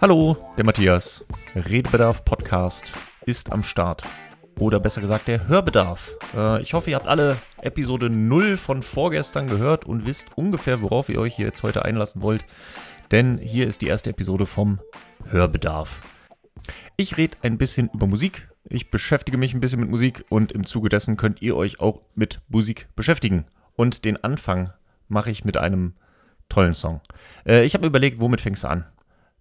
Hallo, der Matthias. Redebedarf Podcast ist am Start. Oder besser gesagt, der Hörbedarf. Äh, ich hoffe, ihr habt alle Episode 0 von vorgestern gehört und wisst ungefähr, worauf ihr euch hier jetzt heute einlassen wollt. Denn hier ist die erste Episode vom Hörbedarf. Ich rede ein bisschen über Musik. Ich beschäftige mich ein bisschen mit Musik und im Zuge dessen könnt ihr euch auch mit Musik beschäftigen. Und den Anfang mache ich mit einem tollen Song. Äh, ich habe überlegt, womit fängst du an?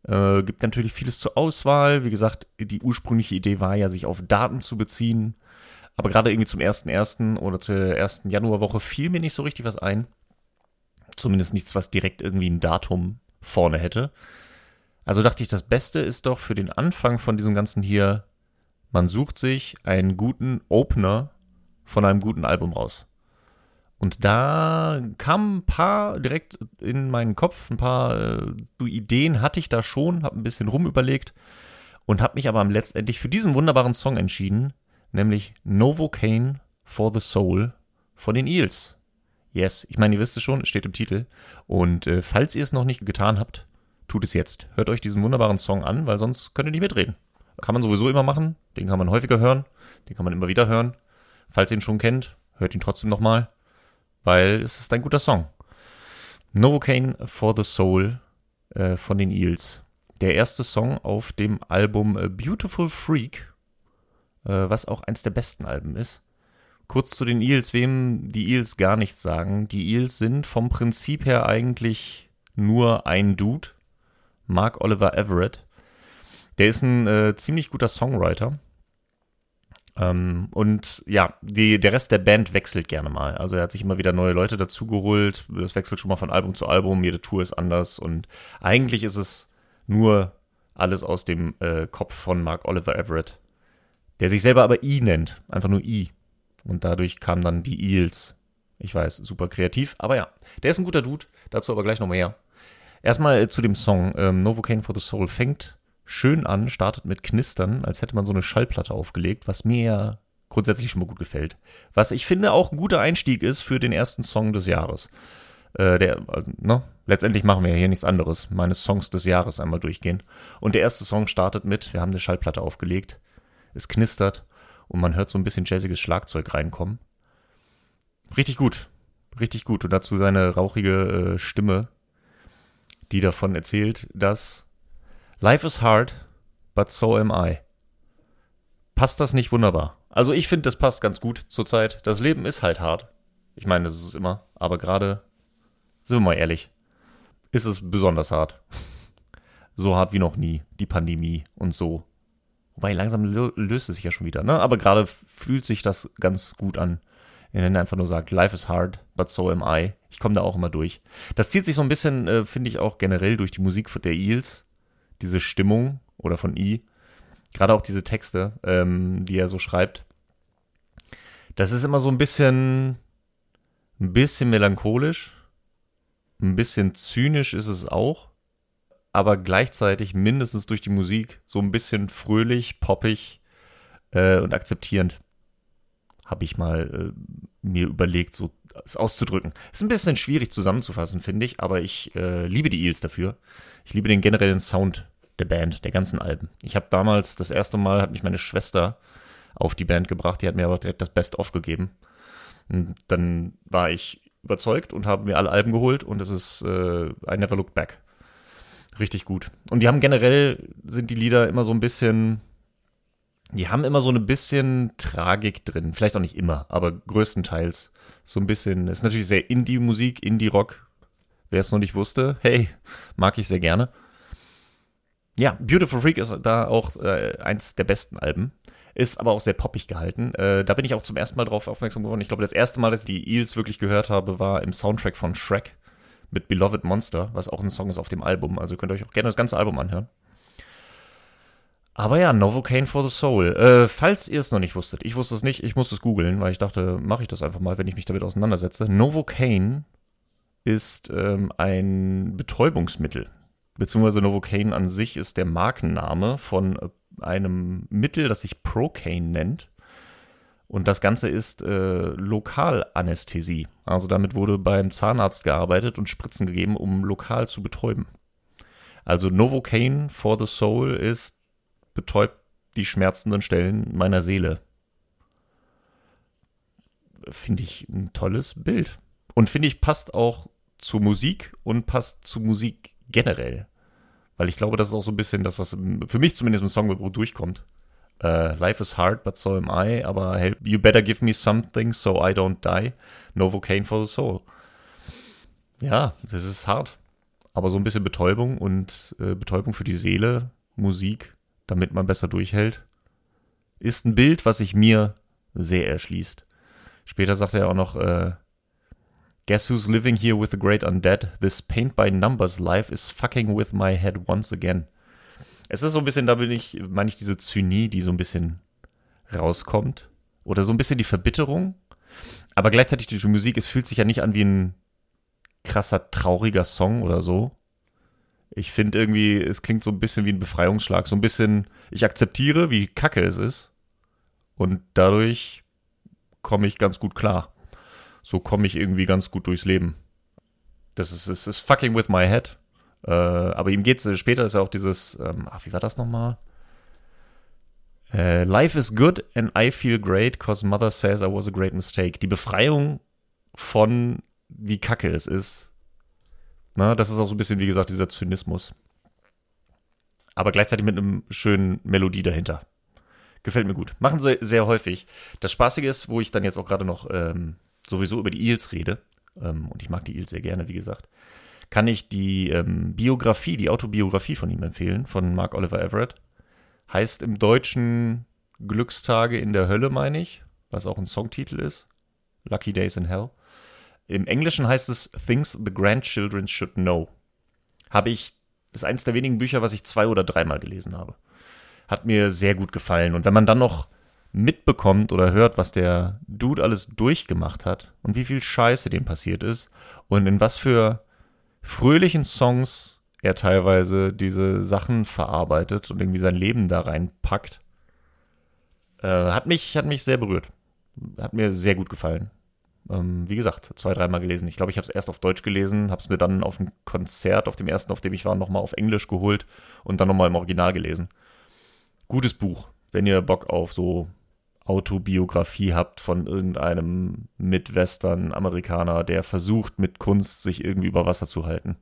Äh, gibt natürlich vieles zur Auswahl. Wie gesagt, die ursprüngliche Idee war ja, sich auf Daten zu beziehen. Aber gerade irgendwie zum 1.1. oder zur ersten Januarwoche fiel mir nicht so richtig was ein. Zumindest nichts, was direkt irgendwie ein Datum vorne hätte. Also dachte ich, das Beste ist doch für den Anfang von diesem Ganzen hier, man sucht sich einen guten Opener von einem guten Album raus. Und da kamen ein paar direkt in meinen Kopf, ein paar äh, Ideen hatte ich da schon, habe ein bisschen rumüberlegt und habe mich aber letztendlich für diesen wunderbaren Song entschieden, nämlich Novocaine for the Soul von den Eels. Yes, ich meine, ihr wisst es schon, es steht im Titel. Und äh, falls ihr es noch nicht getan habt, tut es jetzt. Hört euch diesen wunderbaren Song an, weil sonst könnt ihr nicht mitreden. Kann man sowieso immer machen, den kann man häufiger hören, den kann man immer wieder hören. Falls ihr ihn schon kennt, hört ihn trotzdem nochmal weil es ist ein guter Song. Novocaine for the Soul äh, von den Eels. Der erste Song auf dem Album äh, Beautiful Freak, äh, was auch eins der besten Alben ist. Kurz zu den Eels, wem die Eels gar nichts sagen. Die Eels sind vom Prinzip her eigentlich nur ein Dude, Mark Oliver Everett. Der ist ein äh, ziemlich guter Songwriter. Ähm, und ja, die, der Rest der Band wechselt gerne mal. Also er hat sich immer wieder neue Leute dazugeholt. Das wechselt schon mal von Album zu Album. Jede Tour ist anders. Und eigentlich ist es nur alles aus dem äh, Kopf von Mark Oliver Everett, der sich selber aber I nennt. Einfach nur I. Und dadurch kamen dann die Eels. Ich weiß, super kreativ. Aber ja, der ist ein guter Dude. Dazu aber gleich noch mehr. Erstmal äh, zu dem Song. Ähm, Novocaine for the Soul fängt schön an, startet mit Knistern, als hätte man so eine Schallplatte aufgelegt, was mir ja grundsätzlich schon mal gut gefällt. Was ich finde auch ein guter Einstieg ist für den ersten Song des Jahres. Äh, der, also, ne? Letztendlich machen wir ja hier nichts anderes. Meine Songs des Jahres einmal durchgehen. Und der erste Song startet mit, wir haben eine Schallplatte aufgelegt, es knistert und man hört so ein bisschen jazziges Schlagzeug reinkommen. Richtig gut. Richtig gut. Und dazu seine rauchige äh, Stimme, die davon erzählt, dass Life is hard, but so am I. Passt das nicht wunderbar? Also ich finde, das passt ganz gut zurzeit. Das Leben ist halt hart. Ich meine, das ist es immer. Aber gerade, sind wir mal ehrlich, ist es besonders hart. so hart wie noch nie. Die Pandemie und so. Wobei langsam löst es sich ja schon wieder. Ne? Aber gerade fühlt sich das ganz gut an. Wenn er einfach nur sagt, life is hard, but so am I. Ich komme da auch immer durch. Das zieht sich so ein bisschen, äh, finde ich, auch generell durch die Musik der Eels diese Stimmung oder von I, gerade auch diese Texte, ähm, die er so schreibt, das ist immer so ein bisschen, ein bisschen melancholisch, ein bisschen zynisch ist es auch, aber gleichzeitig mindestens durch die Musik so ein bisschen fröhlich, poppig äh, und akzeptierend. Habe ich mal äh, mir überlegt, so es auszudrücken. Ist ein bisschen schwierig zusammenzufassen, finde ich, aber ich äh, liebe die Eels dafür. Ich liebe den generellen Sound der Band, der ganzen Alben. Ich habe damals das erste Mal hat mich meine Schwester auf die Band gebracht, die hat mir aber direkt das Best-of gegeben. Und dann war ich überzeugt und habe mir alle Alben geholt und es ist äh, I Never Looked Back. Richtig gut. Und die haben generell, sind die Lieder immer so ein bisschen, die haben immer so ein bisschen Tragik drin. Vielleicht auch nicht immer, aber größtenteils so ein bisschen. Ist natürlich sehr Indie-Musik, Indie-Rock. Wer es noch nicht wusste, hey, mag ich sehr gerne. Ja, Beautiful Freak ist da auch äh, eins der besten Alben. Ist aber auch sehr poppig gehalten. Äh, da bin ich auch zum ersten Mal drauf aufmerksam geworden. Ich glaube, das erste Mal, dass ich die Eels wirklich gehört habe, war im Soundtrack von Shrek mit Beloved Monster, was auch ein Song ist auf dem Album. Also könnt ihr euch auch gerne das ganze Album anhören. Aber ja, Novocaine for the Soul. Äh, falls ihr es noch nicht wusstet, ich wusste es nicht, ich musste es googeln, weil ich dachte, mache ich das einfach mal, wenn ich mich damit auseinandersetze. Novocaine ist ähm, ein Betäubungsmittel beziehungsweise Novocaine an sich ist der Markenname von äh, einem Mittel, das sich Procaine nennt. Und das Ganze ist äh, Lokalanästhesie. Also damit wurde beim Zahnarzt gearbeitet und Spritzen gegeben, um lokal zu betäuben. Also Novocaine for the Soul ist betäubt die schmerzenden Stellen meiner Seele. Finde ich ein tolles Bild. Und finde ich passt auch zur Musik und passt zu Musik generell. Weil ich glaube, das ist auch so ein bisschen das, was für mich zumindest im Song durchkommt. Uh, life is hard, but so am I. Aber help, you better give me something so I don't die. Novocaine for the soul. Ja, das ist hart. Aber so ein bisschen Betäubung und äh, Betäubung für die Seele, Musik, damit man besser durchhält, ist ein Bild, was sich mir sehr erschließt. Später sagt er auch noch, äh, Guess who's living here with the great undead? This paint by numbers life is fucking with my head once again. Es ist so ein bisschen, da bin ich, meine ich, diese Zynie, die so ein bisschen rauskommt. Oder so ein bisschen die Verbitterung. Aber gleichzeitig die Musik, es fühlt sich ja nicht an wie ein krasser, trauriger Song oder so. Ich finde irgendwie, es klingt so ein bisschen wie ein Befreiungsschlag. So ein bisschen, ich akzeptiere, wie kacke es ist. Und dadurch komme ich ganz gut klar. So komme ich irgendwie ganz gut durchs Leben. Das ist, es ist fucking with my head. Äh, aber ihm geht's, später ist ja auch dieses, ähm, ach, wie war das nochmal? Äh, Life is good and I feel great, cause mother says I was a great mistake. Die Befreiung von wie kacke es ist. Na, das ist auch so ein bisschen, wie gesagt, dieser Zynismus. Aber gleichzeitig mit einem schönen Melodie dahinter. Gefällt mir gut. Machen sie sehr häufig. Das Spaßige ist, wo ich dann jetzt auch gerade noch ähm, sowieso über die Eels rede, ähm, und ich mag die Eels sehr gerne, wie gesagt, kann ich die ähm, Biografie, die Autobiografie von ihm empfehlen, von Mark Oliver Everett. Heißt im Deutschen Glückstage in der Hölle, meine ich, was auch ein Songtitel ist. Lucky Days in Hell. Im Englischen heißt es Things the Grandchildren Should Know. Habe ich, das ist eines der wenigen Bücher, was ich zwei oder dreimal gelesen habe. Hat mir sehr gut gefallen. Und wenn man dann noch mitbekommt oder hört, was der Dude alles durchgemacht hat und wie viel Scheiße dem passiert ist und in was für fröhlichen Songs er teilweise diese Sachen verarbeitet und irgendwie sein Leben da reinpackt. Äh, hat, mich, hat mich sehr berührt. Hat mir sehr gut gefallen. Ähm, wie gesagt, zwei, dreimal gelesen. Ich glaube, ich habe es erst auf Deutsch gelesen, habe es mir dann auf dem Konzert, auf dem ersten, auf dem ich war, nochmal auf Englisch geholt und dann nochmal im Original gelesen. Gutes Buch, wenn ihr Bock auf so Autobiografie habt von irgendeinem Midwestern-Amerikaner, der versucht mit Kunst sich irgendwie über Wasser zu halten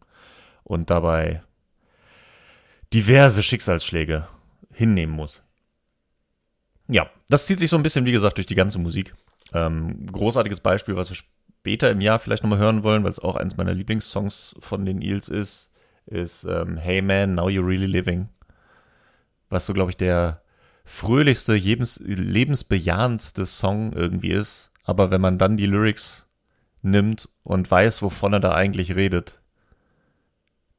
und dabei diverse Schicksalsschläge hinnehmen muss. Ja, das zieht sich so ein bisschen, wie gesagt, durch die ganze Musik. Ähm, großartiges Beispiel, was wir später im Jahr vielleicht nochmal hören wollen, weil es auch eines meiner Lieblingssongs von den Eels ist, ist ähm, Hey Man, Now You're Really Living. Was so, glaube ich, der fröhlichste, lebens lebensbejahendste Song irgendwie ist. Aber wenn man dann die Lyrics nimmt und weiß, wovon er da eigentlich redet,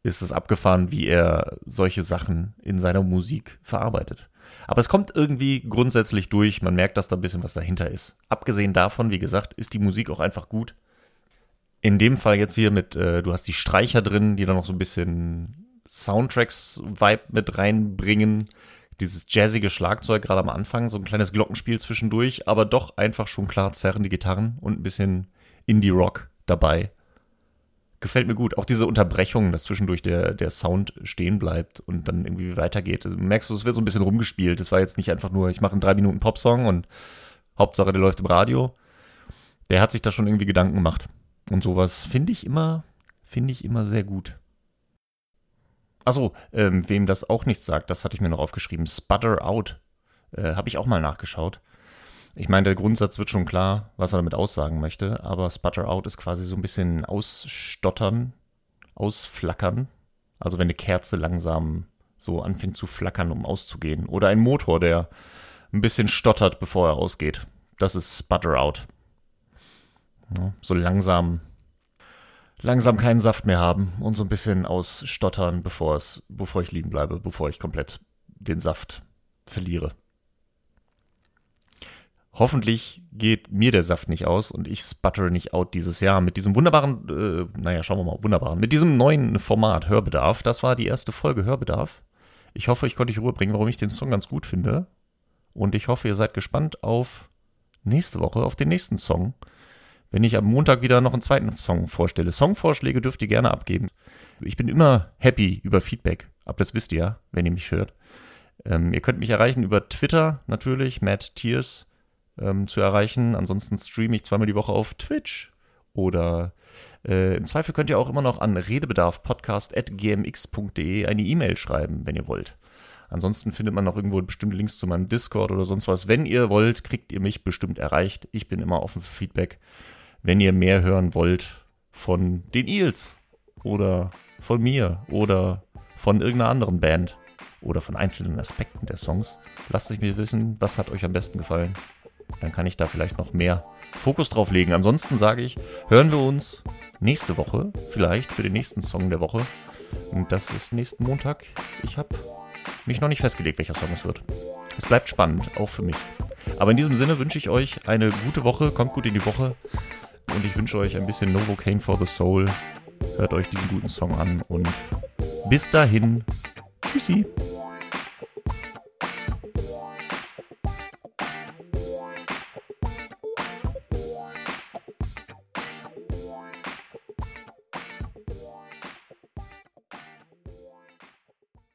ist es abgefahren, wie er solche Sachen in seiner Musik verarbeitet. Aber es kommt irgendwie grundsätzlich durch, man merkt, dass da ein bisschen was dahinter ist. Abgesehen davon, wie gesagt, ist die Musik auch einfach gut. In dem Fall jetzt hier mit, äh, du hast die Streicher drin, die da noch so ein bisschen Soundtracks-Vibe mit reinbringen dieses jazzige Schlagzeug gerade am Anfang, so ein kleines Glockenspiel zwischendurch, aber doch einfach schon klar zerrende Gitarren und ein bisschen Indie-Rock dabei. Gefällt mir gut. Auch diese Unterbrechung, dass zwischendurch der, der Sound stehen bleibt und dann irgendwie weitergeht. Also merkst du, es wird so ein bisschen rumgespielt. Es war jetzt nicht einfach nur, ich mache einen drei Minuten Popsong und Hauptsache, der läuft im Radio. Der hat sich da schon irgendwie Gedanken gemacht. Und sowas finde ich immer, finde ich immer sehr gut. Achso, ähm, wem das auch nichts sagt, das hatte ich mir noch aufgeschrieben. Sputter Out. Äh, Habe ich auch mal nachgeschaut. Ich meine, der Grundsatz wird schon klar, was er damit aussagen möchte, aber Sputter Out ist quasi so ein bisschen ausstottern, ausflackern. Also wenn eine Kerze langsam so anfängt zu flackern, um auszugehen. Oder ein Motor, der ein bisschen stottert, bevor er ausgeht. Das ist Sputter Out. Ja, so langsam langsam keinen Saft mehr haben und so ein bisschen ausstottern, bevor es, bevor ich liegen bleibe, bevor ich komplett den Saft verliere. Hoffentlich geht mir der Saft nicht aus und ich sputter nicht out dieses Jahr mit diesem wunderbaren, äh, naja, schauen wir mal, wunderbaren, mit diesem neuen Format Hörbedarf. Das war die erste Folge Hörbedarf. Ich hoffe, ich konnte euch Ruhe bringen, warum ich den Song ganz gut finde. Und ich hoffe, ihr seid gespannt auf nächste Woche, auf den nächsten Song wenn ich am Montag wieder noch einen zweiten Song vorstelle. Songvorschläge dürft ihr gerne abgeben. Ich bin immer happy über Feedback. Aber das wisst ihr ja, wenn ihr mich hört. Ähm, ihr könnt mich erreichen über Twitter natürlich, Matt Tears ähm, zu erreichen. Ansonsten streame ich zweimal die Woche auf Twitch. Oder äh, im Zweifel könnt ihr auch immer noch an redebedarfpodcast.gmx.de eine E-Mail schreiben, wenn ihr wollt. Ansonsten findet man noch irgendwo bestimmte Links zu meinem Discord oder sonst was. Wenn ihr wollt, kriegt ihr mich bestimmt erreicht. Ich bin immer offen für Feedback. Wenn ihr mehr hören wollt von den Eels oder von mir oder von irgendeiner anderen Band oder von einzelnen Aspekten der Songs, lasst mir wissen, was hat euch am besten gefallen. Dann kann ich da vielleicht noch mehr Fokus drauf legen. Ansonsten sage ich, hören wir uns nächste Woche, vielleicht für den nächsten Song der Woche. Und das ist nächsten Montag. Ich habe mich noch nicht festgelegt, welcher Song es wird. Es bleibt spannend, auch für mich. Aber in diesem Sinne wünsche ich euch eine gute Woche, kommt gut in die Woche und ich wünsche euch ein bisschen Novocaine for the Soul. Hört euch diesen guten Song an und bis dahin. Tschüssi.